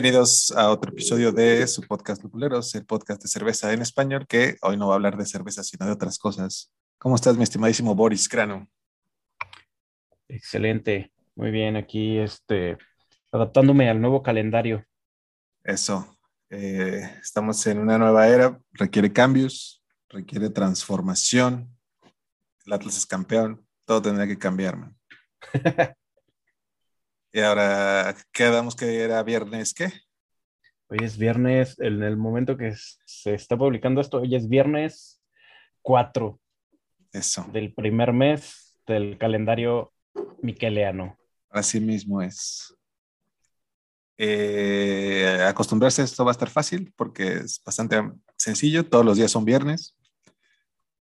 Bienvenidos a otro episodio de su podcast Lupuleros, el podcast de cerveza en español, que hoy no va a hablar de cerveza, sino de otras cosas. ¿Cómo estás, mi estimadísimo Boris Crano? Excelente, muy bien, aquí este, adaptándome al nuevo calendario. Eso, eh, estamos en una nueva era, requiere cambios, requiere transformación. El Atlas es campeón, todo tendría que cambiar, man. y ahora quedamos que era viernes, ¿qué? Hoy es viernes, en el momento que se está publicando esto, hoy es viernes 4. Eso. Del primer mes del calendario miqueleano. Así mismo es. Eh, acostumbrarse a esto va a estar fácil porque es bastante sencillo. Todos los días son viernes.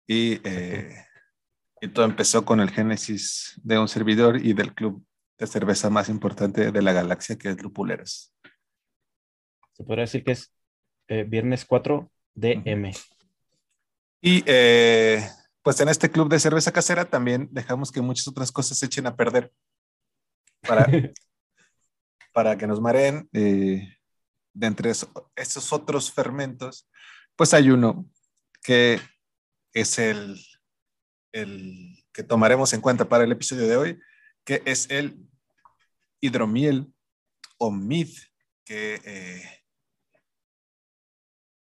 Y, eh, y todo empezó con el génesis de un servidor y del club de cerveza más importante de la galaxia, que es Lupuleros. Se podría decir que es eh, viernes 4 DM. Y eh, pues en este club de cerveza casera también dejamos que muchas otras cosas se echen a perder para, para que nos mareen. Eh, de entre esos otros fermentos, pues hay uno que es el, el que tomaremos en cuenta para el episodio de hoy, que es el hidromiel o mid, que eh,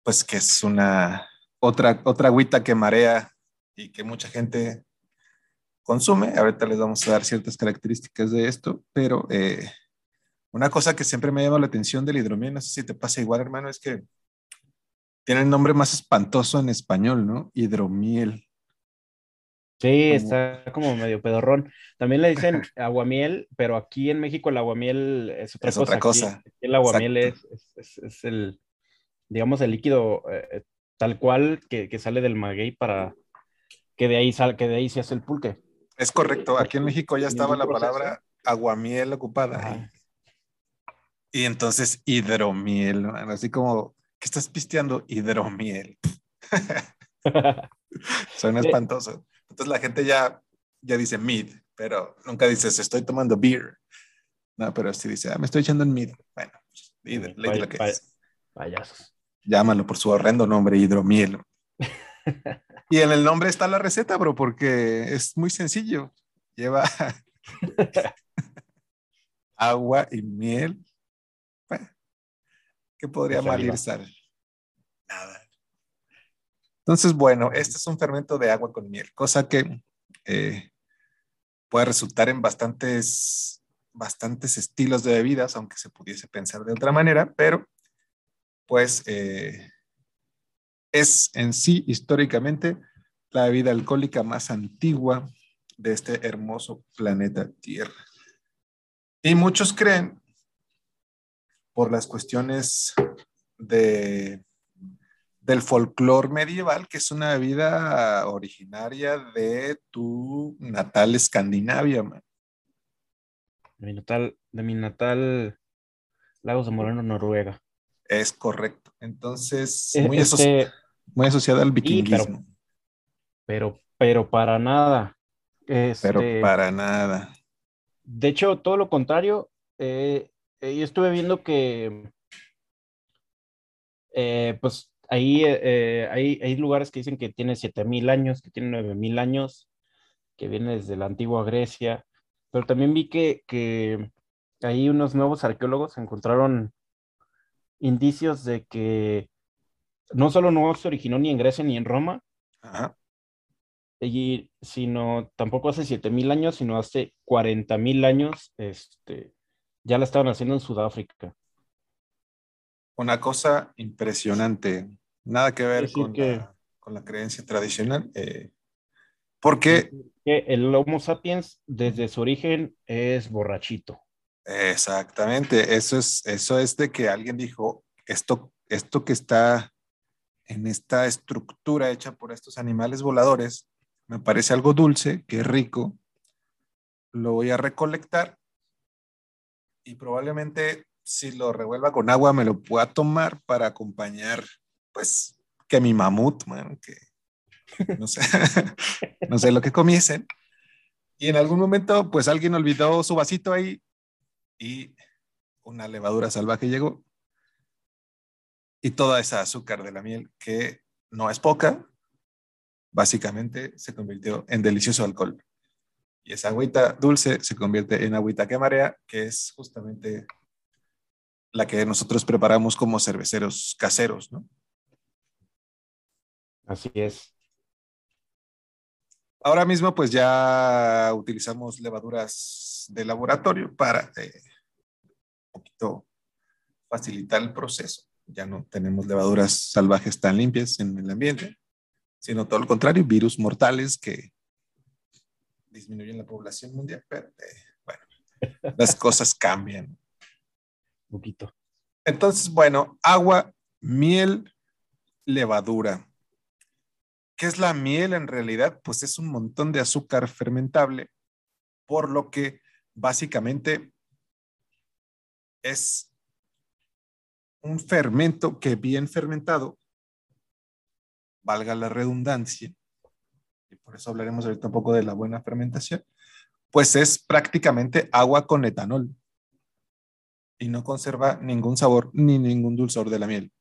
pues que es una otra, otra agüita que marea y que mucha gente consume. Ahorita les vamos a dar ciertas características de esto, pero eh, una cosa que siempre me llama la atención del hidromiel, no sé si te pasa igual, hermano, es que tiene el nombre más espantoso en español, ¿no? Hidromiel. Sí, está como medio pedorrón. También le dicen aguamiel, pero aquí en México el aguamiel es otra es cosa. Otra cosa. Aquí, el aguamiel es, es, es, el, digamos, el líquido eh, tal cual que, que, sale del maguey para que de ahí sal, que de ahí se hace el pulque. Es correcto. Aquí en México ya estaba la palabra aguamiel ocupada. Ajá. Y entonces hidromiel, así como, ¿qué estás pisteando? Hidromiel. Suena espantoso. Entonces la gente ya, ya dice mid, pero nunca dices estoy tomando beer. No, pero sí dice, ah, me estoy echando en mid. Bueno, le Vay, lo que es. Payasos. Llámalo por su horrendo nombre, hidromiel. y en el nombre está la receta, bro, porque es muy sencillo. Lleva agua y miel. Bueno, ¿Qué podría mal ir sal? Nada. Entonces, bueno, este es un fermento de agua con miel, cosa que eh, puede resultar en bastantes, bastantes estilos de bebidas, aunque se pudiese pensar de otra manera, pero pues eh, es en sí históricamente la bebida alcohólica más antigua de este hermoso planeta Tierra. Y muchos creen, por las cuestiones de del folclore medieval, que es una bebida originaria de tu natal Escandinavia, man. De mi natal, de mi natal Lagos de Moreno, Noruega. Es correcto. Entonces, Eh, muy, este, muy asociada al vikingismo. pero, pero, pero para nada. Este, Pero para nada. De hecho, todo lo contrario. Eh, eh, yo estuve viendo que, eh, pues, ahí eh, hay, hay, lugares que dicen que tiene 7000 años, que tiene 9000 años, que viene desde la antigua Grecia. Pero también vi que, que ahí unos nuevos arqueólogos encontraron indicios de que no solo no se originó ni en Grecia ni en Roma, Ajá. y, sino tampoco hace 7000 años, sino hace 40000 años, este, ya la estaban haciendo en Sudáfrica. Una cosa impresionante. Nada que ver con, que- la, con la creencia tradicional. eh, porque, Que el Homo sapiens, desde su origen, es borrachito. exactamente, eso es, eso es de que alguien dijo, esto, esto que está en esta estructura hecha por estos animales voladores, me parece algo dulce, que es rico, lo voy a recolectar y probablemente si lo revuelva con agua me lo pueda tomar para acompañar, pues, que mi mamut, man, que no sé, no sé lo que comiesen. Y en algún momento, pues alguien olvidó su vasito ahí y una levadura salvaje llegó y toda esa azúcar de la miel, que no es poca, básicamente se convirtió en delicioso alcohol. Y esa agüita dulce se convierte en agüita que marea, que es justamente la que nosotros preparamos como cerveceros caseros, ¿no? Así es. Ahora mismo pues ya utilizamos levaduras de laboratorio para eh, un poquito facilitar el proceso. Ya no tenemos levaduras salvajes tan limpias en el ambiente, sino todo lo contrario, virus mortales que disminuyen la población mundial, pero eh, bueno, las cosas cambian. Un poquito. Entonces, bueno, agua, miel, levadura. ¿Qué es la miel en realidad? Pues es un montón de azúcar fermentable, por lo que básicamente es un fermento que bien fermentado, valga la redundancia, y por eso hablaremos ahorita un poco de la buena fermentación, pues es prácticamente agua con etanol y no conserva ningún sabor ni ningún dulzor de la miel.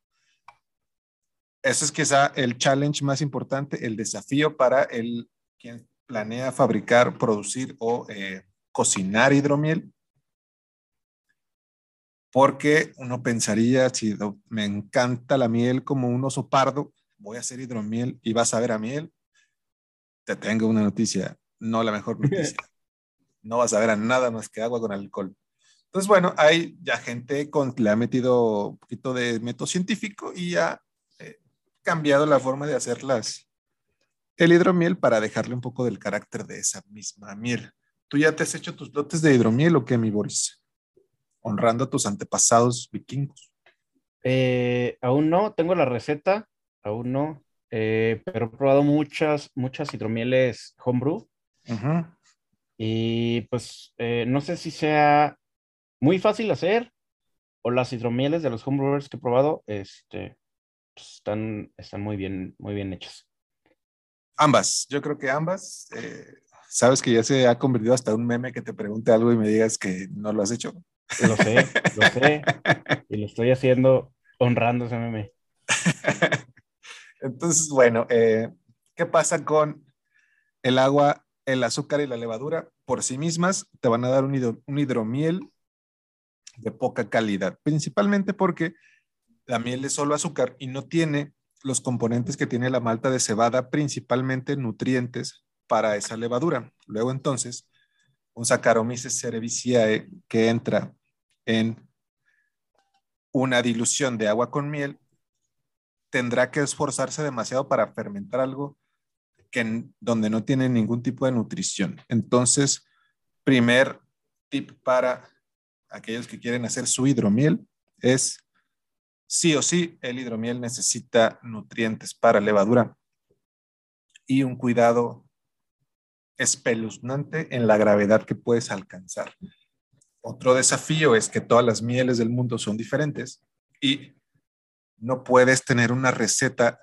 Eso es quizá el challenge más importante, el desafío para el quien planea fabricar, producir o eh, cocinar hidromiel. Porque uno pensaría, si me encanta la miel como un oso pardo, voy a hacer hidromiel y vas a ver a miel. Te tengo una noticia, no la mejor noticia. No vas a ver a nada más que agua con alcohol. Entonces, bueno, hay ya gente con, le ha metido un poquito de método científico y ha cambiado la forma de hacerlas el hidromiel para dejarle un poco del carácter de esa misma miel. ¿Tú ya te has hecho tus lotes de hidromiel o qué, mi Boris? Honrando a tus antepasados vikingos. Eh, aún no, tengo la receta, aún no, eh, pero he probado muchas, muchas hidromieles homebrew. Y pues no sé si sea muy fácil hacer, o las hidromieles de los homebrewers que he probado, este, están, están muy bien, muy bien hechas. Ambas, yo creo que ambas. Eh, Sabes que ya se ha convertido hasta un meme que te pregunte algo y me digas que no lo has hecho. Lo sé, lo sé. y lo estoy haciendo honrando ese meme. Entonces, bueno, eh, ¿qué pasa con el agua, el azúcar y la levadura? Por sí mismas te van a dar un, un hidromiel de poca calidad, principalmente porque la miel es solo azúcar y no tiene los componentes que tiene la malta de cebada, principalmente nutrientes para esa levadura. Luego entonces, un Saccharomyces cerevisiae que entra en una dilución de agua con miel tendrá que esforzarse demasiado para fermentar algo que donde no tiene ningún tipo de nutrición. Entonces, primer tip para aquellos que quieren hacer su hidromiel es sí o sí el hidromiel necesita nutrientes para levadura y un cuidado espeluznante en la gravedad que puedes alcanzar. Otro desafío es que todas las mieles del mundo son diferentes y no puedes tener una receta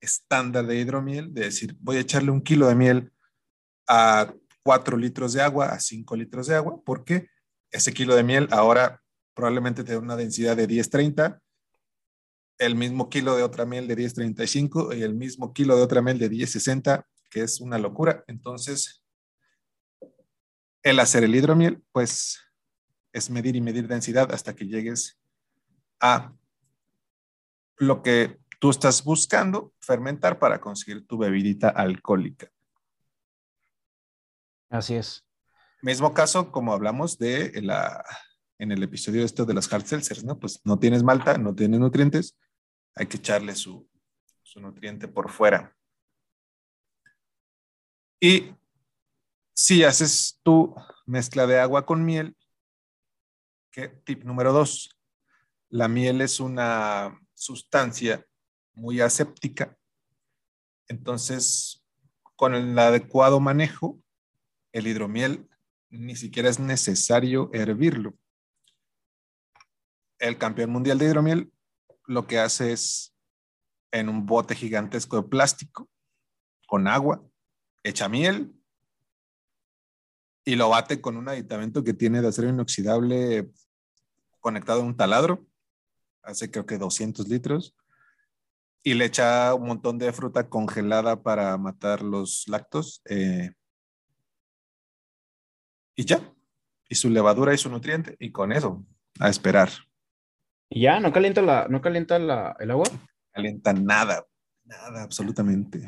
estándar de hidromiel, de decir, voy a echarle un kilo de miel a 4 litros de agua, a 5 litros de agua, porque ese kilo de miel ahora probablemente tiene una densidad de 1030, el mismo kilo de otra miel de 1035 y el mismo kilo de otra miel de 1060, que es una locura. Entonces, el hacer el hidromiel, pues es medir y medir densidad hasta que llegues a lo que tú estás buscando fermentar para conseguir tu bebidita alcohólica. Así es. Mismo caso como hablamos de la, en el episodio esto de las hard seltzers, ¿no? Pues no tienes malta, no tienes nutrientes, hay que echarle su, su nutriente por fuera. Y si haces tu mezcla de agua con miel, ¿qué? tip número dos, la miel es una sustancia muy aséptica, entonces con el adecuado manejo, el hidromiel ni siquiera es necesario hervirlo. El campeón mundial de hidromiel lo que hace es en un bote gigantesco de plástico con agua, echa miel y lo bate con un aditamento que tiene de acero inoxidable conectado a un taladro, hace creo que 200 litros, y le echa un montón de fruta congelada para matar los lactos. Eh, y ya. Y su levadura y su nutriente. Y con eso, a esperar. ¿Y ya? ¿No calienta, la, no calienta la, el agua? Calienta nada. Nada, absolutamente.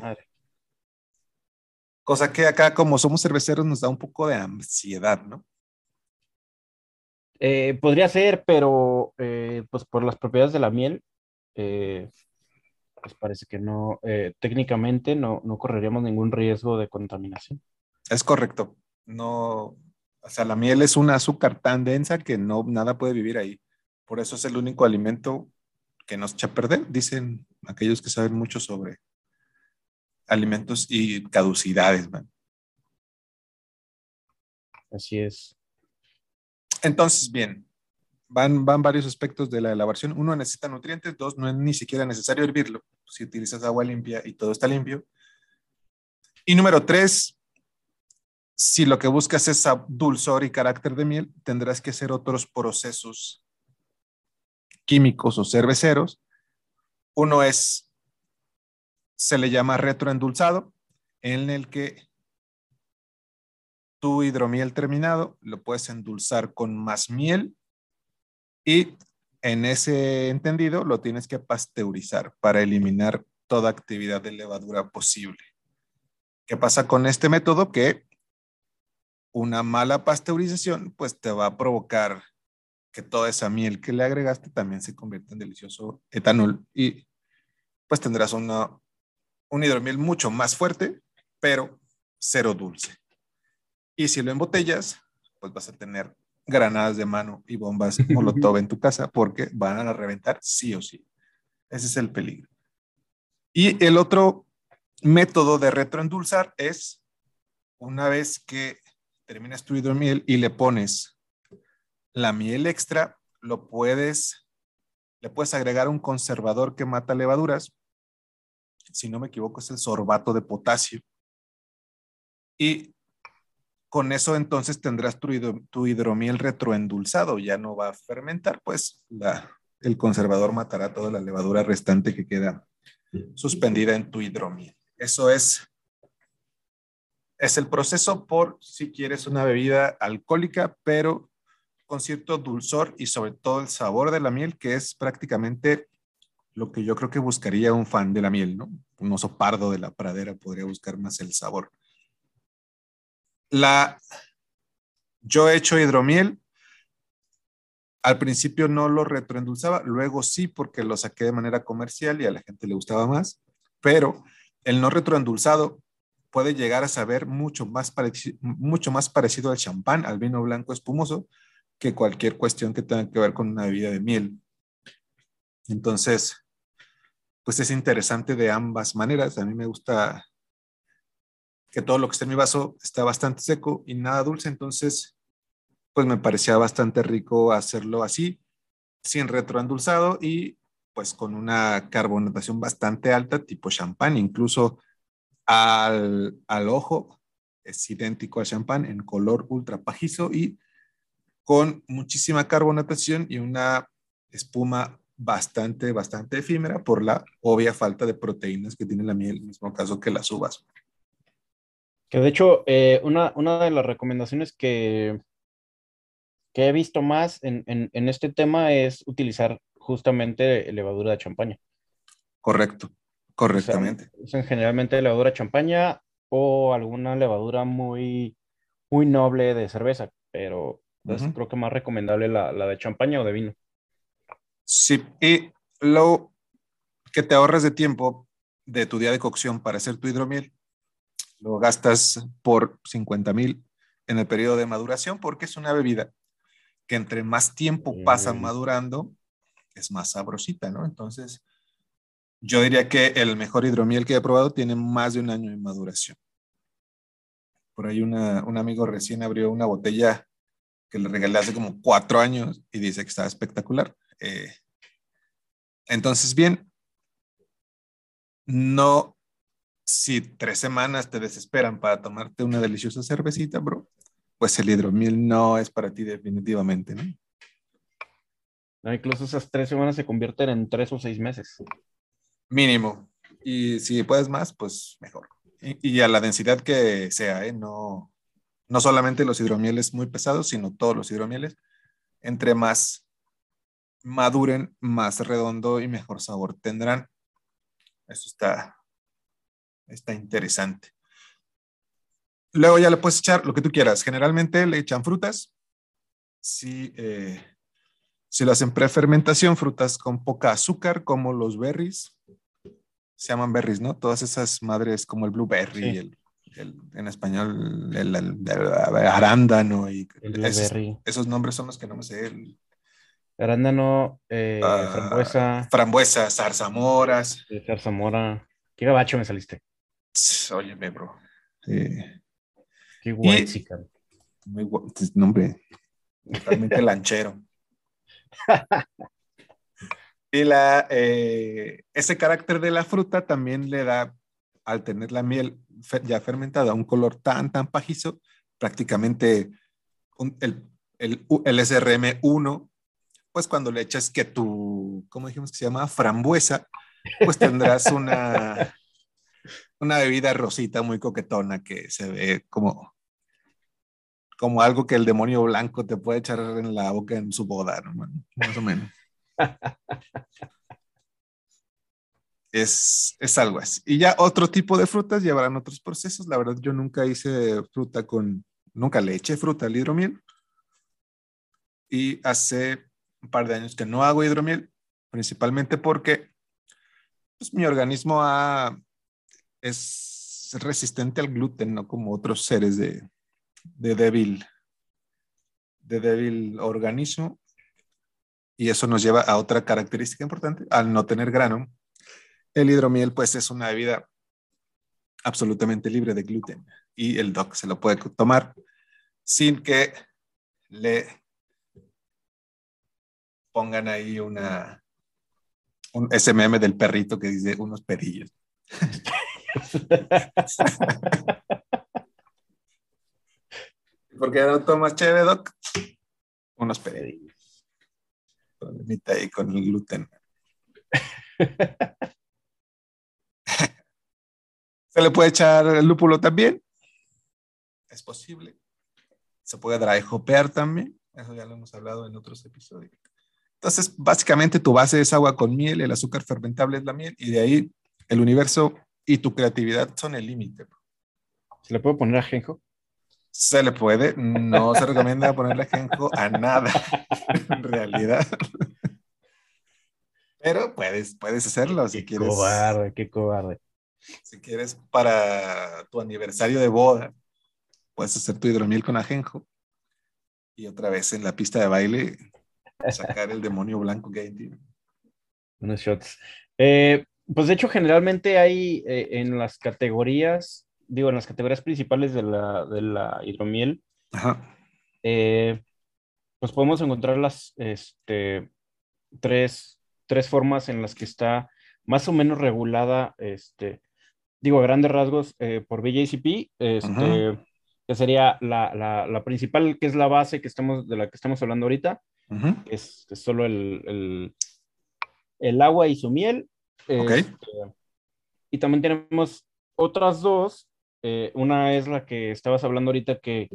Cosa que acá, como somos cerveceros, nos da un poco de ansiedad, ¿no? Eh, podría ser, pero eh, pues por las propiedades de la miel, eh, pues parece que no, técnicamente no, no correríamos ningún riesgo de contaminación. Es correcto. No, o sea, la miel es un azúcar tan densa que no, nada puede vivir ahí. Por eso es el único alimento que nos echa a perder, dicen aquellos que saben mucho sobre alimentos y caducidades. Man. Así es. Entonces, bien, van, van varios aspectos de la elaboración. Uno, necesita nutrientes. Dos, no es ni siquiera necesario hervirlo si utilizas agua limpia y todo está limpio. Y número tres, si lo que buscas es dulzor y carácter de miel, tendrás que hacer otros procesos químicos o cerveceros. Uno es, se le llama retroendulzado, en el que tu hidromiel terminado lo puedes endulzar con más miel y en ese entendido lo tienes que pasteurizar para eliminar toda actividad de levadura posible. ¿Qué pasa con este método? Que una mala pasteurización, pues te va a provocar que toda esa miel que le agregaste también se convierta en delicioso etanol y pues tendrás una, un hidromiel mucho más fuerte, pero cero dulce. Y si lo embotellas, pues vas a tener granadas de mano y bombas molotov en tu casa porque van a reventar sí o sí. Ese es el peligro. Y el otro método de retroendulzar es una vez que terminas tu hidromiel y le pones la miel extra, lo puedes, le puedes agregar un conservador que mata levaduras. Si no me equivoco, es el sorbato de potasio. Y con eso entonces tendrás tu, hidromiel retroendulzado, ya no va a fermentar, pues el conservador matará toda la levadura restante que queda suspendida en tu hidromiel. Eso es es el proceso por si quieres una bebida alcohólica, pero con cierto dulzor y sobre todo el sabor de la miel, que es prácticamente lo que yo creo que buscaría un fan de la miel, ¿no? Un oso pardo de la pradera podría buscar más el sabor. La, yo he hecho hidromiel. Al principio no lo retroendulzaba, luego sí porque lo saqué de manera comercial y a la gente le gustaba más, pero el no retroendulzado puede llegar a saber mucho más, mucho más parecido al champán, al vino blanco espumoso, que cualquier cuestión que tenga que ver con una bebida de miel. Entonces, pues es interesante de ambas maneras. A mí me gusta que todo lo que está en mi vaso está bastante seco y nada dulce, entonces, pues me parecía bastante rico hacerlo así, sin retroendulzado y pues con una carbonatación bastante alta, tipo champán, incluso al, ojo, es idéntico al champán en color ultra pajizo y con muchísima carbonatación y una espuma bastante, bastante efímera por la obvia falta de proteínas que tiene la miel, en el mismo caso que las uvas. Que de hecho, eh, una, de las recomendaciones que, que he visto más en, este tema es utilizar justamente levadura de champaña. Correcto. Correctamente. usan generalmente levadura champaña o alguna levadura muy, muy noble de cerveza, pero creo que más recomendable la, de champaña o de vino. Sí, y lo que te ahorras de tiempo de tu día de cocción para hacer tu hidromiel, lo gastas por 50 mil en el periodo de maduración porque es una bebida que entre más tiempo pasa mm. madurando, es más sabrosita, ¿no? Entonces, yo diría que el mejor hidromiel que he probado tiene más de un año de maduración. Por ahí un amigo recién abrió una botella que le regalé hace como cuatro años y dice que estaba espectacular. Eh, entonces, bien, no, si tres semanas te desesperan para tomarte una deliciosa cervecita, bro, pues el hidromiel no es para ti definitivamente, ¿no? incluso esas tres semanas se convierten en tres o seis meses. Mínimo. Y si puedes más, pues mejor. Y, a la densidad que sea, ¿eh? No, no solamente los hidromieles muy pesados, sino todos los hidromieles. Entre más maduren, más redondo y mejor sabor tendrán. Eso está, está interesante. Luego ya le puedes echar lo que tú quieras. Generalmente le echan frutas. Si, eh, si lo hacen prefermentación, frutas con poca azúcar, como los berries. Se llaman berries, ¿no? Todas esas madres como el blueberry, el, en español el, arándano y esos, nombres son los que no me sé. arándano, eh, ah, frambuesa. Frambuesa, zarzamoras. zarzamora. Qué gabacho me saliste. Óyeme, bro. Qué guay, chica. Muy guay, pues, nombre, totalmente lanchero. y la, eh, ese carácter de la fruta también le da, al tener la miel ya fermentada, un color tan, tan pajizo, prácticamente el, el, el SRM1, pues cuando le echas que tu, ¿cómo dijimos que se llama? Frambuesa, pues tendrás una, una bebida rosita muy coquetona que se ve como, como algo que el demonio blanco te puede echar en la boca en su boda, más o menos. es, es algo así. Y ya otro tipo de frutas llevarán otros procesos. La verdad, yo nunca hice fruta con, nunca le eché fruta al hidromiel. Y hace un par de años que no hago hidromiel, principalmente porque pues, mi organismo es resistente al gluten, no como otros seres de, de débil, de débil organismo. Y eso nos lleva a otra característica importante, al no tener grano, el hidromiel, pues, es una bebida absolutamente libre de gluten y el doc se lo puede tomar sin que le pongan ahí una un SMM del perrito que dice unos pedillos. ¿Por qué no tomas chévere, doc? Unos pedillos. ahí con el gluten. Se le puede echar el lúpulo también. Es posible. Se puede dry hopear también. Eso ya lo hemos hablado en otros episodios. Entonces, básicamente tu base es agua con miel, el azúcar fermentable es la miel y de ahí el universo y tu creatividad son el límite. ¿Se le puede poner ajenjo? Se le puede. No se recomienda ponerle ajenjo a nada, en realidad. Pero puedes, puedes hacerlo si quieres. Qué cobarde, qué cobarde. Si quieres para tu aniversario de boda, puedes hacer tu hidromiel con ajenjo y otra vez en la pista de baile sacar el demonio blanco que hay en Unos shots. Eh, pues de hecho, generalmente hay eh, en las categorías, digo, en las categorías principales de la, de la hidromiel, eh, pues podemos encontrar las este, tres, tres formas en las que está más o menos regulada este, digo, a grandes rasgos, eh, por BJCP, este, que sería la, principal, que es la base que estamos, de la que estamos hablando ahorita, es, solo el, el, agua y su miel. Este, y también tenemos otras dos. Eh, una es la que estabas hablando ahorita que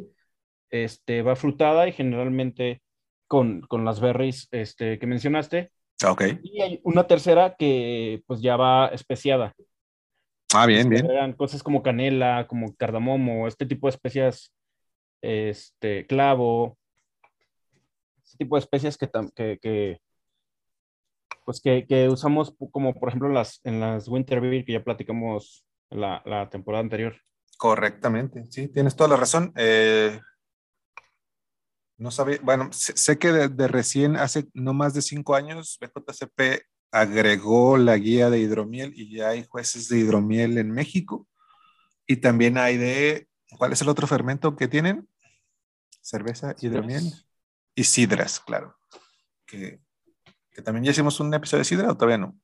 este, va frutada y generalmente con, con las berries este, que mencionaste. Okay. Y hay una tercera que pues ya va especiada. Ah, bien, bien. Eran cosas como canela, como cardamomo, este tipo de especias, este, clavo, este tipo de especias que, que, pues que, usamos como por ejemplo las, en las Winter Beer que ya platicamos la, la temporada anterior. Correctamente, sí, tienes toda la razón. Eh, no sabía, bueno, sé, que de, de, recién, hace no más de cinco años, BJCP agregó la guía de hidromiel y ya hay jueces de hidromiel en México. Y también hay de, ¿cuál es el otro fermento que tienen? Cerveza, hidromiel y sidras, claro. Que, también ya hicimos un episodio de sidra o todavía no.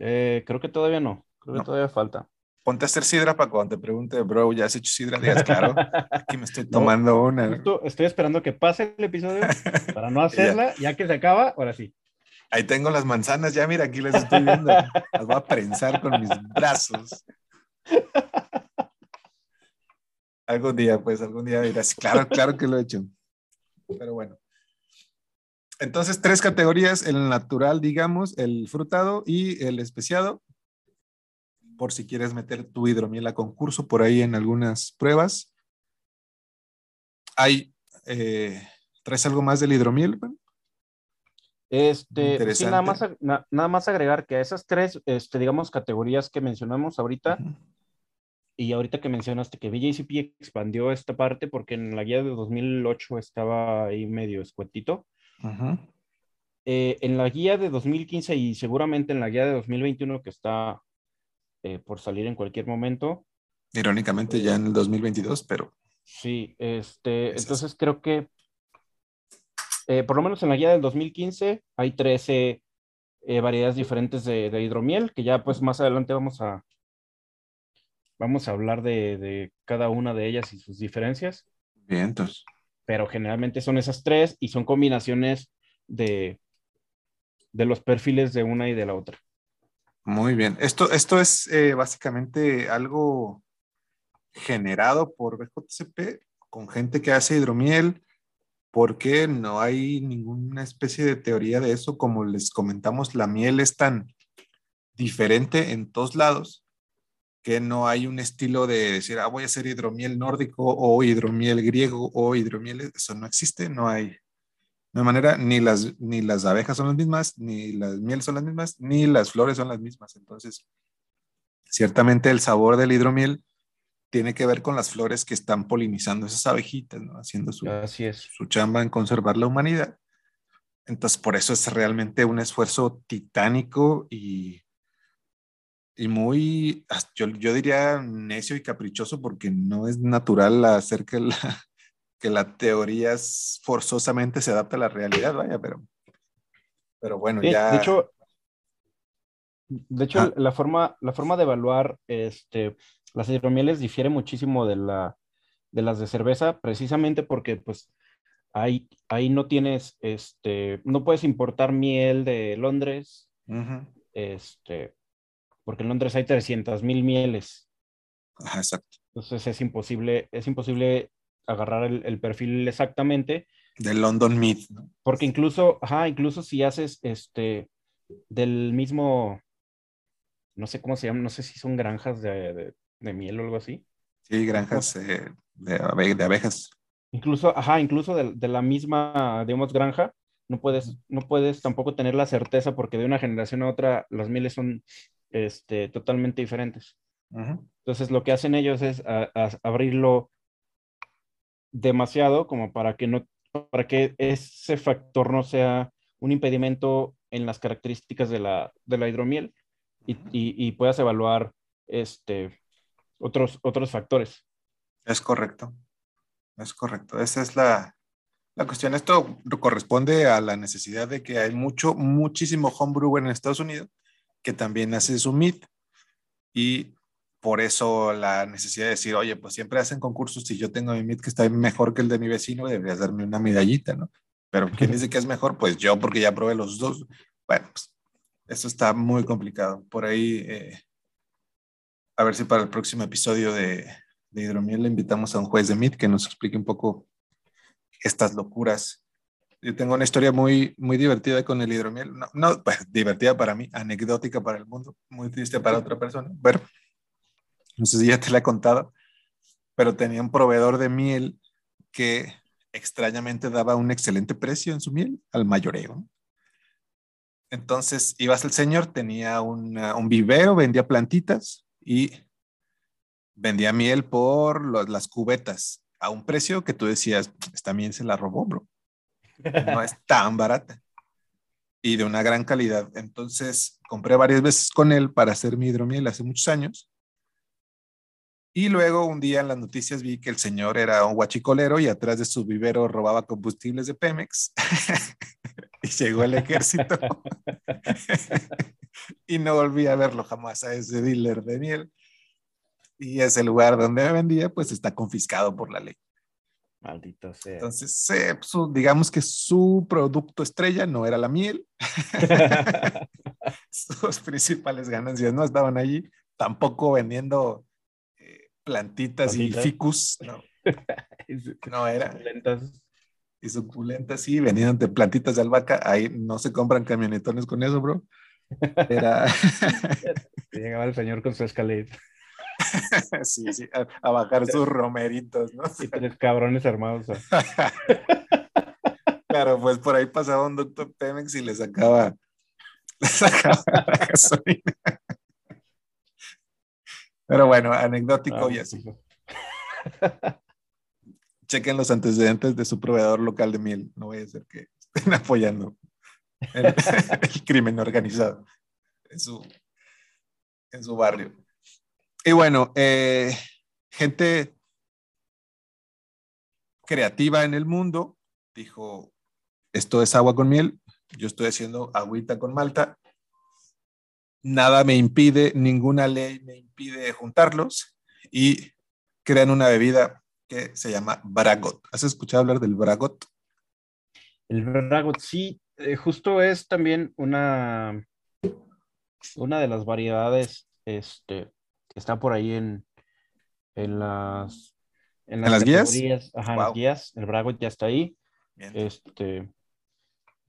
Eh, creo que todavía no, creo que todavía falta. ponte a hacer sidra para cuando te pregunte, bro, ¿ya has hecho sidra? Digas, claro, aquí me estoy tomando una. estoy esperando que pase el episodio para no hacerla, ya. que se acaba, ahora sí. Ahí tengo las manzanas, ya mira, aquí las estoy viendo. Las voy a prensar con mis brazos. Algún día, pues, algún día dirás, claro, claro que lo he hecho. Pero bueno. Entonces, tres categorías, el natural, digamos, el frutado y el especiado por si quieres meter tu hidromiel a concurso por ahí en algunas pruebas. Hay, eh, ¿traes algo más del hidromiel? Este, sí, nada más, nada más agregar que a esas tres, este, digamos, categorías que mencionamos ahorita, y ahorita que mencionaste que BJCP expandió esta parte porque en la guía de 2008 estaba ahí medio escuetito. Eh, en la guía de 2015 y seguramente en la guía de 2021 que está eh, por salir en cualquier momento. Irónicamente ya en el 2022, pero... Sí, este, entonces creo que eh, por lo menos en la guía del 2015 hay 13 eh, variedades diferentes de, hidromiel, que ya pues más adelante vamos a, vamos a hablar de, de, cada una de ellas y sus diferencias. Bien, entonces. Pero generalmente son esas tres y son combinaciones de, de los perfiles de una y de la otra. Muy bien. Esto, esto es eh, básicamente algo generado por BJCP con gente que hace hidromiel, porque no hay ninguna especie de teoría de eso. Como les comentamos, la miel es tan diferente en todos lados que no hay un estilo de decir, ah, voy a hacer hidromiel nórdico o hidromiel griego o hidromiel, eso no existe, no hay, de manera, ni las, ni las abejas son las mismas, ni las miel son las mismas, ni las flores son las mismas. Entonces, ciertamente el sabor del hidromiel tiene que ver con las flores que están polinizando esas abejitas, ¿no? Haciendo su, su chamba en conservar la humanidad. Entonces, por eso es realmente un esfuerzo titánico y, y muy, yo, yo diría necio y caprichoso porque no es natural hacer que la, que la teoría forzosamente se adapta a la realidad, vaya, pero, pero bueno, ya. De hecho, de hecho ah. la, forma, la forma de evaluar este, las hidromieles difiere muchísimo de, la, de las de cerveza, precisamente porque pues ahí, ahí no tienes, este, no puedes importar miel de Londres, este, porque en Londres hay 300 mil mieles. Ajá, exacto. Entonces es imposible, es imposible agarrar el, perfil exactamente. De London Meat. Porque incluso, ajá, incluso si haces este del mismo, no sé cómo se llama, no sé si son granjas de, miel o algo así. Sí, granjas eh, de, abejas. Incluso, ajá, incluso de, la misma, digamos, granja, no puedes, no puedes tampoco tener la certeza porque de una generación a otra las mieles son este, totalmente diferentes. Entonces lo que hacen ellos es abrirlo demasiado como para que no, para que ese factor no sea un impedimento en las características de la, de la hidromiel y, y, puedas evaluar este, otros, otros factores. Es correcto, es correcto. Esa es la, la cuestión. Esto corresponde a la necesidad de que hay mucho, muchísimo homebrewer en Estados Unidos que también hace su meat y por eso la necesidad de decir, oye, pues siempre hacen concursos, si yo tengo mi MIT que está mejor que el de mi vecino, deberías darme una medallita, ¿no? Pero ¿quién dice que es mejor? Pues yo, porque ya probé los dos. Bueno, pues eso está muy complicado. Por ahí, eh, a ver si para el próximo episodio de, de Hidromiel le invitamos a un juez de MIT que nos explique un poco estas locuras. Yo tengo una historia muy, muy divertida con el hidromiel. No, no pues, divertida para mí, anecdótica para el mundo, muy triste para otra persona. Bueno, no sé si ya te la he contado, pero tenía un proveedor de miel que extrañamente daba un excelente precio en su miel al mayoreo. Entonces ibas al señor, tenía un vivero, vendía plantitas y vendía miel por las cubetas a un precio que tú decías, esta miel se la robó, bro. No es tan barata y de una gran calidad. Entonces compré varias veces con él para hacer mi hidromiel hace muchos años y luego un día en las noticias vi que el señor era un guachicolero y atrás de su vivero robaba combustibles de Pemex. y llegó el ejército. y no volví a verlo jamás a ese dealer de miel. y ese lugar donde vendía, pues está confiscado por la ley. Maldito sea. Entonces, pues, digamos que su producto estrella no era la miel. Sus principales ganancias no estaban allí, tampoco vendiendo eh, plantitas, y ficus, no. no era. Y suculentas, sí, vendiendo plantitas de albahaca, ahí no se compran camionetones con eso, bro. Era... Llegaba el señor con su escaleta. sí, sí, a, bajar sus romeritos, ¿no? Y tres cabrones armados. claro, pues por ahí pasaba un doctor Pemex y le sacaba, le sacaba la gasolina. Pero bueno, anecdótico y así. Chequen los antecedentes de su proveedor local de miel. No voy a ser que estén apoyando el, crimen organizado en su, en su barrio. Y bueno, eh, gente creativa en el mundo dijo, esto es agua con miel, yo estoy haciendo agüita con malta, nada me impide, ninguna ley me impide juntarlos y crean una bebida que se llama Bragot. ¿Has escuchado hablar del Bragot? El Bragot, sí, eh, justo es también una, una de las variedades este, está por ahí en, en las, en las, guías. Ajá, las guías. El Bragot ya está ahí. Este,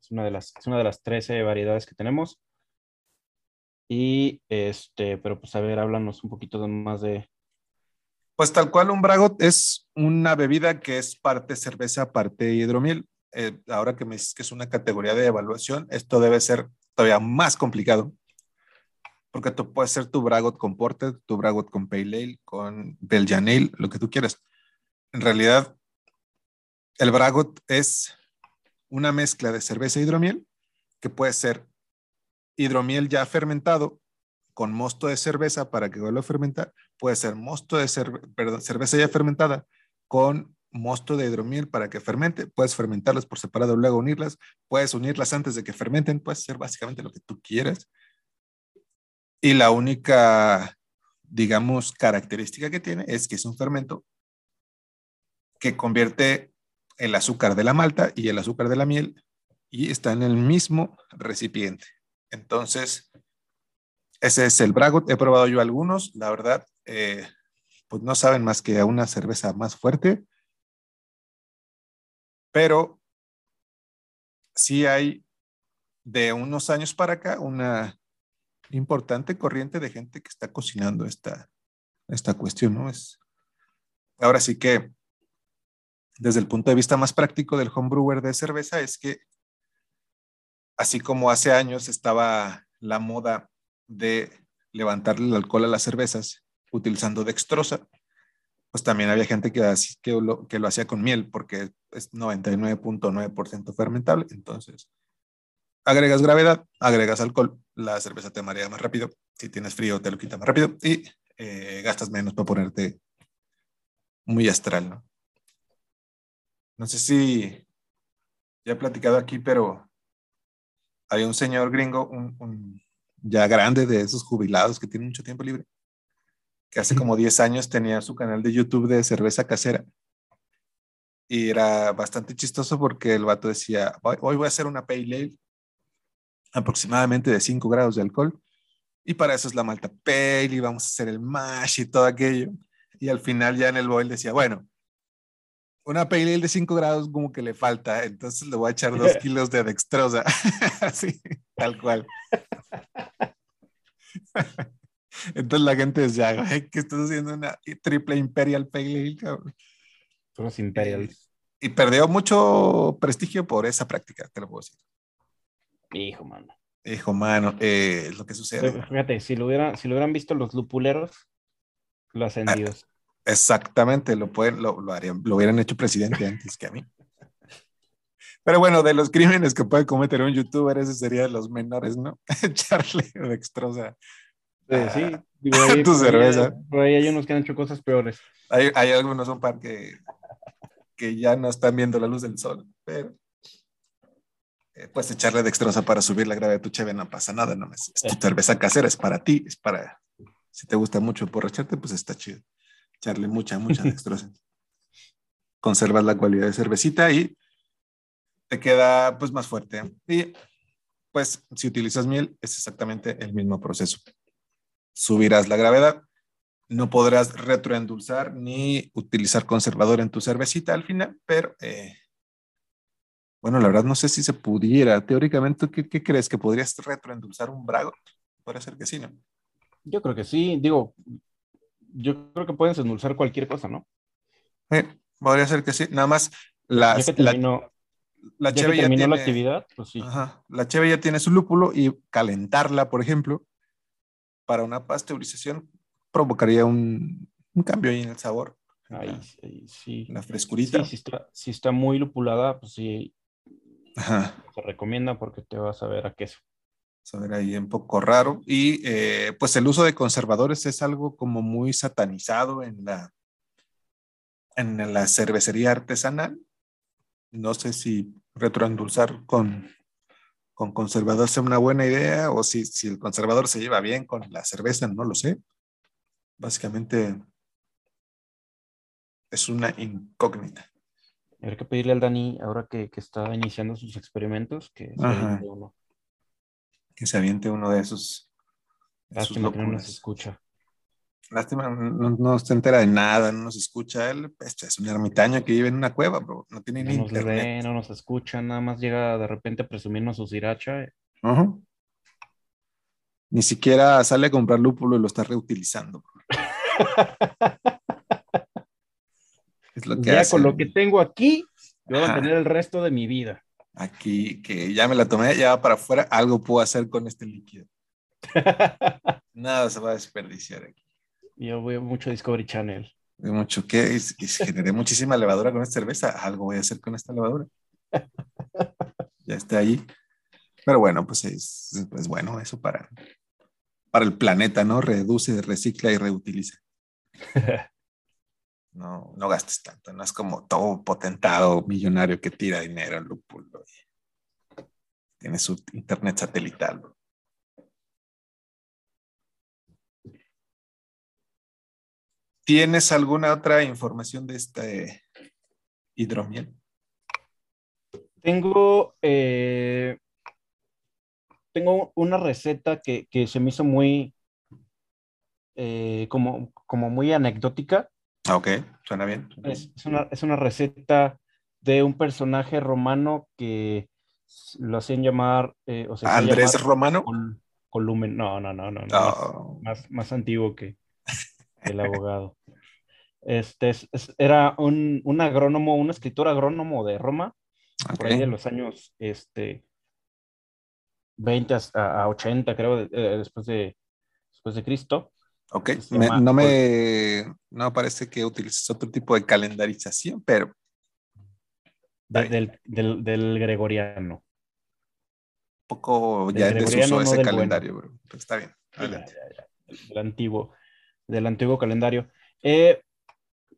es una de las, es una de las 13 variedades que tenemos. Y este, pero pues a ver, háblanos un poquito más de. Pues tal cual un Bragot es una bebida que es parte cerveza, parte hidromiel. Eh, ahora que me dices que es una categoría de evaluación, esto debe ser todavía más complicado porque tú puedes ser tu Bragot con Porter, tu Bragot con Pale Ale, con Belgian Ale, lo que tú quieras. En realidad, el Bragot es una mezcla de cerveza y hidromiel, que puede ser hidromiel ya fermentado con mosto de cerveza para que vuelva a fermentar, puede ser mosto de cerveza ya fermentada con mosto de hidromiel para que fermente, puedes fermentarlas por separado, luego unirlas, puedes unirlas antes de que fermenten, puedes hacer básicamente lo que tú quieras. Y la única, digamos, característica que tiene es que es un fermento que convierte el azúcar de la malta y el azúcar de la miel y está en el mismo recipiente. Entonces, ese es el Bragot. He probado yo algunos, la verdad, eh, pues no saben más que a una cerveza más fuerte, pero sí hay de unos años para acá una importante corriente de gente que está cocinando esta, esta cuestión, ¿no? Es, ahora sí que, desde el punto de vista más práctico del homebrewer de cerveza, es que así como hace años estaba la moda de levantarle el alcohol a las cervezas utilizando dextrosa, pues también había gente que, que, lo, que lo hacía con miel porque es 99.9% fermentable. Entonces, agregas gravedad, agregas alcohol, la cerveza te marea más rápido, si tienes frío te lo quita más rápido y eh, gastas menos para ponerte muy astral, ¿no? No sé si ya he platicado aquí, pero hay un señor gringo, un, ya grande de esos jubilados que tiene mucho tiempo libre, que hace como 10 años tenía su canal de YouTube de cerveza casera. Y era bastante chistoso porque el vato decía, hoy voy a hacer una pale ale aproximadamente de 5 grados de alcohol. Y para eso es la malta pale y vamos a hacer el mash y todo aquello. Y al final ya en el boil decía, bueno, una pale ale de 5 grados como que le falta, entonces le voy a echar 2 kilos de dextrosa. Así, tal cual. entonces la gente decía, ¿qué estás haciendo una triple imperial pale ale, cabrón? Todos imperials. Y perdió mucho prestigio por esa práctica, te lo puedo decir. Hijo, mano. Hijo, mano, eh, es lo que sucede. Fíjate, si lo, hubieran, si lo hubieran visto los lupuleros, lo hacen ah. Exactamente, lo, pueden, lo, lo, harían, lo hubieran hecho presidente antes que a mí. Pero bueno, de los crímenes que puede cometer un youtuber, ese sería de los menores, ¿no? Echarle dextrosa. Eh, sí, digo, tu cerveza. por ahí hay unos que han hecho cosas peores. Hay, hay algunos, un par que, que ya no están viendo la luz del sol, pero eh, puedes echarle dextrosa para subir la gravedad de tu cheve, no pasa nada, no es, tu cerveza casera, es para ti, es para Si te gusta mucho porracharte, pues está chido. Echarle mucha, mucha dextrosa. Conservas la cualidad de cervecita y te queda pues más fuerte. Y pues si utilizas miel es exactamente el mismo proceso. Subirás la gravedad, no podrás retroendulzar ni utilizar conservador en tu cervecita al final, pero eh, bueno, la verdad no sé si se pudiera. Teóricamente, ¿qué, qué crees? ¿Que podrías retroendulzar un Brago? Puede ser que sí, ¿no? Yo creo que sí. Digo, yo creo que puedes endulzar cualquier cosa, ¿no? Eh, podría ser que sí. Nada más la, ya que terminó, la, ya cheve que terminó tiene, la actividad, pues sí. Ajá, la cheve ya tiene su lúpulo y calentarla, por ejemplo, para una pasteurización provocaría un, un cambio ahí en el sabor. Ahí, ahí sí. La frescurita. Sí, si está, si está muy lupulada, pues sí, Ajá. se recomienda porque te vas a ver a queso. Saber ahí un poco raro. Y eh, pues el uso de conservadores es algo como muy satanizado en la, en la cervecería artesanal. No sé si retroendulzar con, con conservador sea una buena idea o si, si el conservador se lleva bien con la cerveza, no lo sé. Básicamente es una incógnita. Hay que pedirle al Dani, ahora que, que está iniciando sus experimentos, que se aviente uno. Que se aviente uno de esos. de sus que no nos escucha. Lástima, no, no se entera de nada, no nos escucha. Él este, es un ermitaño que vive en una cueva, bro. No tiene ni No nos internet. ve, no nos escucha, nada más llega de repente a presumirnos su sriracha. Ajá. Ni siquiera sale a comprar lúpulo y lo está reutilizando. bro. Es lo que ya hace. con lo que tengo aquí, yo voy a tener el resto de mi vida. Aquí, que ya me la tomé, ya va para afuera, algo puedo hacer con este líquido. Nada se va a desperdiciar aquí. Yo veo mucho Discovery Channel. Mucho que generé muchísima levadura con esta cerveza, algo voy a hacer con esta levadura. Ya está ahí. Pero bueno, pues es, es bueno eso para, para el planeta, ¿no? Reduce, recicla y reutiliza. No, no gastes tanto, no es como todo potentado millonario que tira dinero en lúpulo. Tiene su internet satelital. bro. ¿Tienes alguna otra información de este hidromiel? Tengo, eh, tengo una receta que, que se me hizo muy, eh, como, como muy anecdótica. Ah, Ok, suena bien. Es, es una, es una receta de un personaje romano que lo hacían llamar, eh, o sea, se Andrés Romano. Col- Columen. No, no, no, no, no. Más, más, más antiguo que el abogado. Este es- es- era un, un agrónomo, un escritor agrónomo de Roma, por ahí de los años este, 20 a, a 80, creo, de- eh, después, de, después de Cristo. Ok, me- no me no parece que utilices otro tipo de calendarización, pero de- del, del, del gregoriano. un poco Del ya en desuso no ese calendario, bro. Pero está bien. Adelante. ya, ya, del- del antiguo, del antiguo calendario. Eh,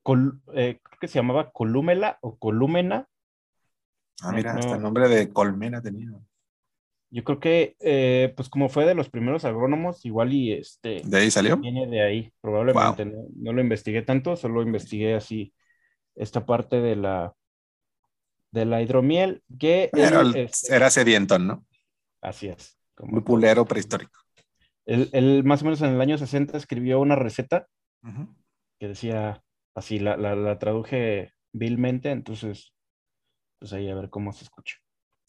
col- eh, creo que se llamaba Colúmela o Colúmena. Ah, No, mira, hasta el nombre de colmena tenía. Yo creo que, eh, pues como fue de los primeros agrónomos, igual y este ¿De ahí salió? viene de ahí, probablemente. No, no lo investigué tanto, solo investigué así esta parte de la de la hidromiel, que él, el- este, era sediento, ¿no? así es. como Lupulero prehistórico. Él, él más o menos en el año 60 escribió una receta Ujú. que decía así, la, la, la traduje vilmente, entonces, pues ahí a ver cómo se escucha.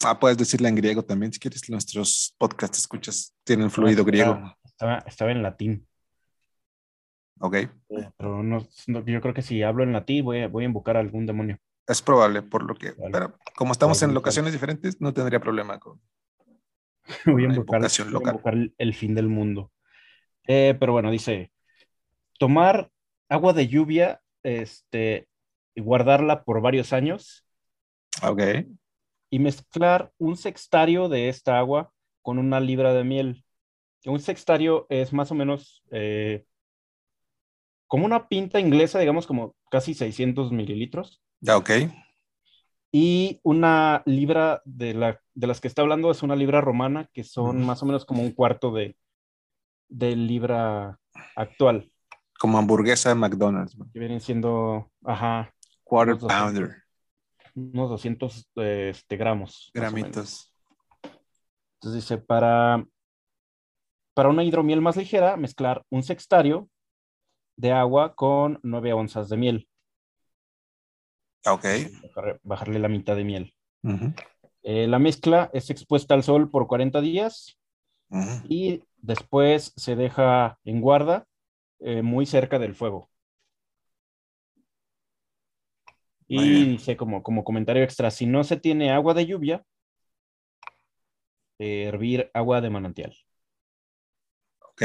Ah, puedes decirla en griego también, si quieres. Nuestros podcasts escuchas tienen fluido Estaba- griego. Estaba, estaba en latín, Ok, eh, pero no, no- yo creo que si hablo en latín voy a, voy a invocar a algún demonio. es probable, por lo que. Vale. Pero como estamos en Algún locaciones diferentes, no tendría problema con. Voy a invocar, voy a invocar el, el fin del mundo. Eh, pero bueno, dice, tomar agua de lluvia, este, y guardarla por varios años Ok, y mezclar un sextario de esta agua con una libra de miel. Un sextario es más o menos eh, como una pinta inglesa, digamos como casi 600 mililitros. ya, ok. Y una libra de, la, de las que está hablando es una libra romana, que son más o menos como un cuarto de, de libra actual. Como hamburguesa de McDonald's. Que vienen siendo, ajá. Quarter pounder. Unos 200 este, gramos. Gramitos. Entonces dice, para, para una hidromiel más ligera, mezclar un sextario de agua con 9 onzas de miel. Ok. Bajarle la mitad de miel. Eh, la mezcla es expuesta al sol por 40 días y después se deja en guarda eh, muy cerca del fuego. Y dice como, como comentario extra, si no se tiene agua de lluvia, hervir agua de manantial. Ok.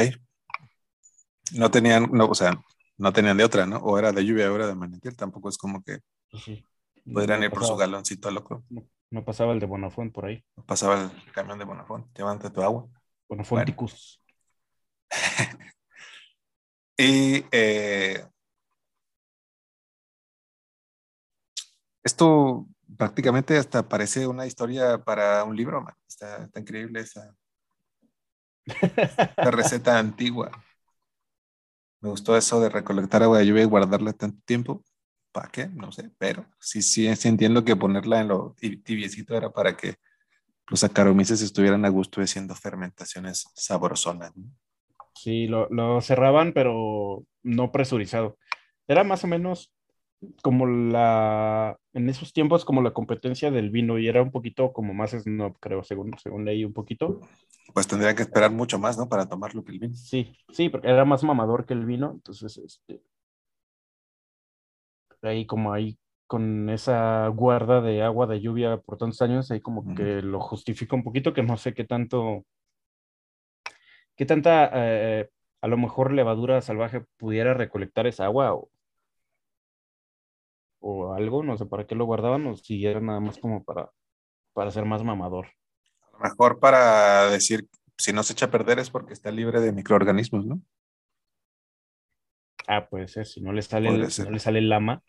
No tenían, no, o sea, no tenían de otra, ¿no? O era de lluvia o era de manantial, tampoco es como que sí. podrían ir por su galoncito loco. No, pasaba el de Bonafont por ahí. No pasaba el camión de Bonafont, llévate tu agua. Bonafonticus. y eh, esto prácticamente hasta parece una historia para un libro, Está, increíble esa, receta antigua. Me gustó eso de recolectar agua de lluvia y guardarla tanto tiempo. ¿Para qué? No sé, pero sí, sí, sí entiendo que ponerla en lo tibiecito era para que los acaromices estuvieran a gusto haciendo fermentaciones sabrosonas. Sí, lo, lo cerraban, pero no presurizado. Era más o menos como la, en esos tiempos como la competencia del vino y era un poquito como más snob, creo, según, según leí un poquito. Pues tendría que esperar mucho más, ¿no? Para tomarlo que el vino. Sí, sí, porque era más mamador que el vino, entonces, este, ahí como ahí con esa guarda de agua de lluvia por tantos años, ahí como que lo justifica un poquito, que no sé qué tanto, qué tanta, eh, a lo mejor levadura salvaje pudiera recolectar esa agua o o algo, no sé para qué lo guardaban o si era nada más como para, para ser más mamador. A lo mejor para decir, si no se echa a perder es porque está libre de microorganismos, ¿no? Ah, pues si no le sale, el, no le sale el lama,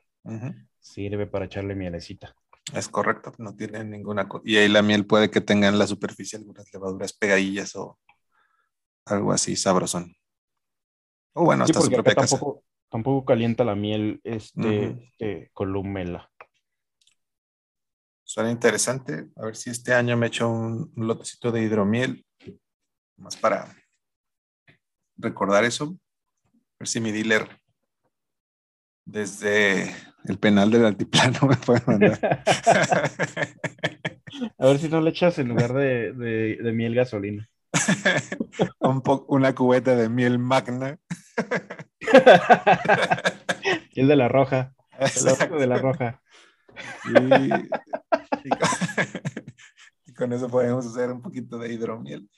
sirve para echarle mielecita. Es correcto, no tiene ninguna Y ahí la miel puede que tenga en la superficie algunas levaduras pegadillas o algo así sabrosón. O bueno, hasta su propia casa. Tampoco calienta la miel este, columela. Suena interesante. A ver si este año me echo un, un lotecito de hidromiel. Más para recordar eso. Ver si mi dealer desde el penal del altiplano me puede mandar. A ver si no le echas en lugar de, de miel gasolina. un una cubeta de miel magna. y el de la roja. El de la roja. Y, con, eso podemos hacer un poquito de hidromiel.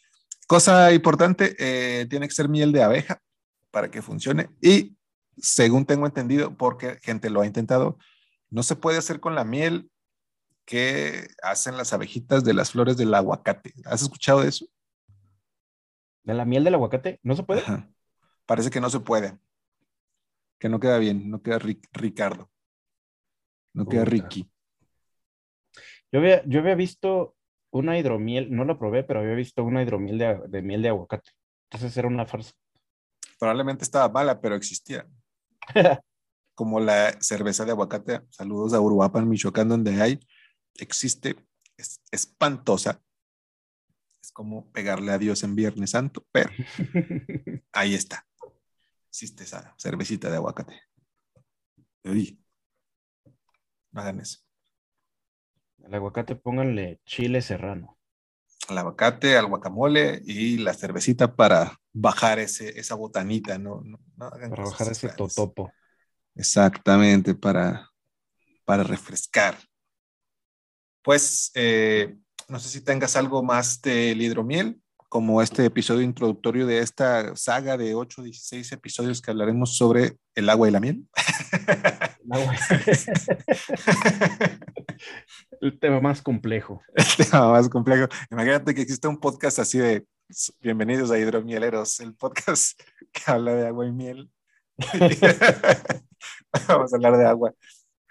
Cosa importante, eh, tiene que ser miel de abeja para que funcione. Y según tengo entendido, porque gente lo ha intentado, no se puede hacer con la miel que hacen las abejitas de las flores del aguacate. ¿Has escuchado de eso? ¿De la miel del aguacate? ¿No se puede? Parece que no se puede. Que no queda bien, no queda Ricardo. No queda Ricky. Yo había, yo había visto una hidromiel, no la probé, pero había visto una hidromiel de, miel de aguacate. Entonces era una farsa. Probablemente estaba mala, pero existía. Como la cerveza de aguacate. Saludos a Uruapan, Michoacán, donde hay. Existe. Es espantosa es como pegarle a Dios en Viernes Santo, pero ahí está. Existe esa cervecita de aguacate. Uy. No hagan eso. Al aguacate pónganle chile serrano. Al aguacate, al guacamole y la cervecita para bajar ese, esa botanita, ¿no? para bajar ese totopo. Exactamente, para, para refrescar. Pues eh, no sé si tengas algo más del hidromiel, como este episodio introductorio de esta saga de 8 o 16 episodios que hablaremos sobre el agua y la miel. el tema más complejo. El tema más complejo. Imagínate que existe un podcast así de Bienvenidos a Hidromieleros, el podcast que habla de agua y miel. Vamos a hablar de agua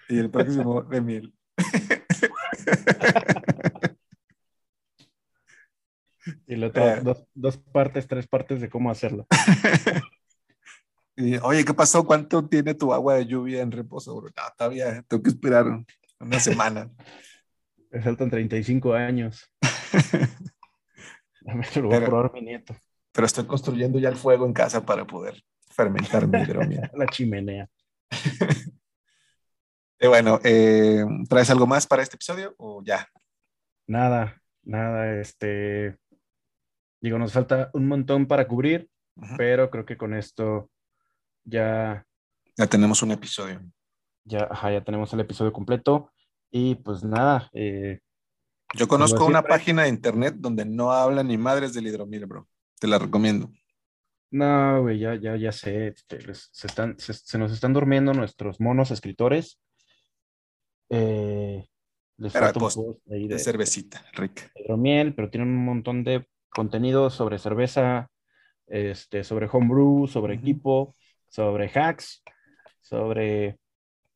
y el próximo de miel. Y la otra, eh. dos, dos, partes, tres partes de cómo hacerlo. Y, Oye, ¿qué pasó? ¿Cuánto tiene tu agua de lluvia en reposo? Bro? No, todavía tengo que esperar una semana. Me faltan 35 años. Ya me lo voy a Pero- probar mi nieto. Pero estoy construyendo ya el fuego en casa para poder fermentar mi hidromiel. La chimenea. Bueno, eh, ¿traes algo más para este episodio o ya? Nada, nada, este. Digo, nos falta un montón para cubrir, pero creo que con esto ya, Ya tenemos un episodio. ya, ajá, ya tenemos el episodio completo. Y pues nada, eh, Yo conozco una página de internet donde no hablan ni madres del hidromiel, bro. Te la recomiendo. no, güey, ya, ya, ya sé, este, se, están, se, se nos están durmiendo nuestros monos escritores. Eh, les Pero, falta un post ahí De de cervecita, rica. hidromiel, pero tienen un montón de contenido sobre cerveza, este, sobre homebrew, sobre equipo, sobre hacks, sobre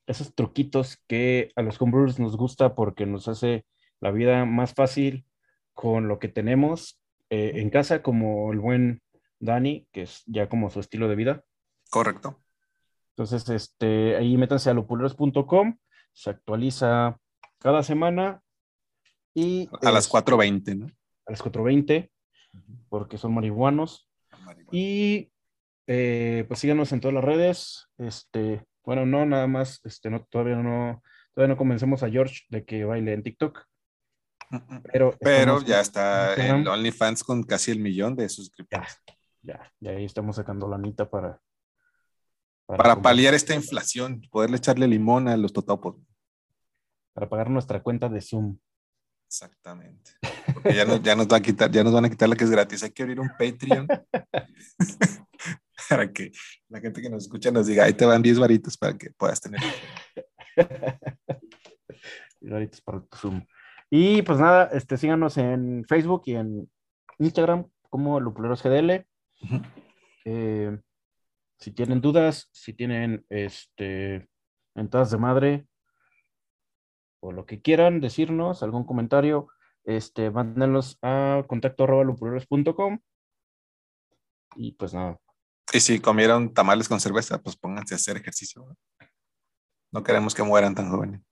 esos truquitos que a los homebrewers nos gusta porque nos hace la vida más fácil con lo que tenemos eh, en casa, como el buen Dani, que es ya como su estilo de vida. Correcto. Entonces, este, ahí métanse a lopuleros.com, se actualiza cada semana y A las es- 4.20, ¿no? a las 4.20 porque son marihuanos. Y eh, pues síganos en todas las redes. Este, bueno, no, nada más, este, no, todavía no, todavía no convencemos a George de que baile en TikTok, pero, Pero ya está el OnlyFans con casi el millón de suscriptores. ya, ya ahí estamos sacando la nita para, Para paliar esta inflación, poderle echarle limón a los totopos. para pagar nuestra cuenta de Zoom. Exactamente. Porque ya nos, ya nos va a quitar, ya nos van a quitar la que es gratis. Hay que abrir un Patreon para que la gente que nos escucha nos diga, ahí te van 10 varitos para que puedas tener. Y ahorita es para tu Zoom. Y pues nada, este, síganos en Facebook y en Instagram como Lupuleros GDL. Eh, si tienen dudas, si tienen este, mentadas de madre o lo que quieran decirnos, algún comentario, este, mándenlos a contacto arroba lupuleros.com. Y pues nada, Y si comieron tamales con cerveza, pues pónganse a hacer ejercicio. No queremos que mueran tan jóvenes.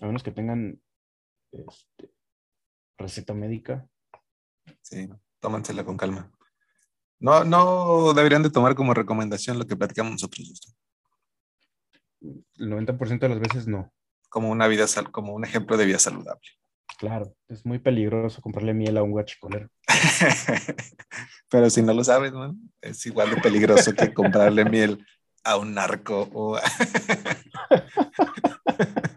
A menos que tengan este, receta médica. Sí, tómansela con calma. No, no deberían de tomar como recomendación lo que platicamos nosotros. El 90% de las veces no. como una vida sal, como un ejemplo de vida saludable. Claro, es muy peligroso comprarle miel a un guachicolero. Pero si no lo sabes, ¿no? es igual de peligroso que comprarle miel a un narco o a,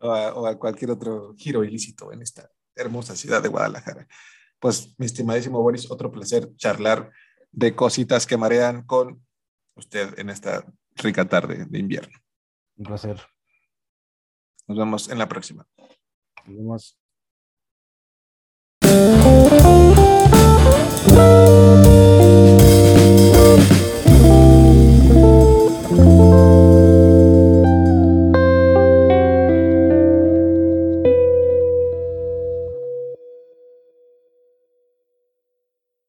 o a, o a cualquier otro giro ilícito en esta hermosa ciudad de Guadalajara. Pues, mi estimadísimo Boris, otro placer charlar de cositas que marean con usted en esta rica tarde de invierno. Un placer. Nos vemos en la próxima. Nos vemos.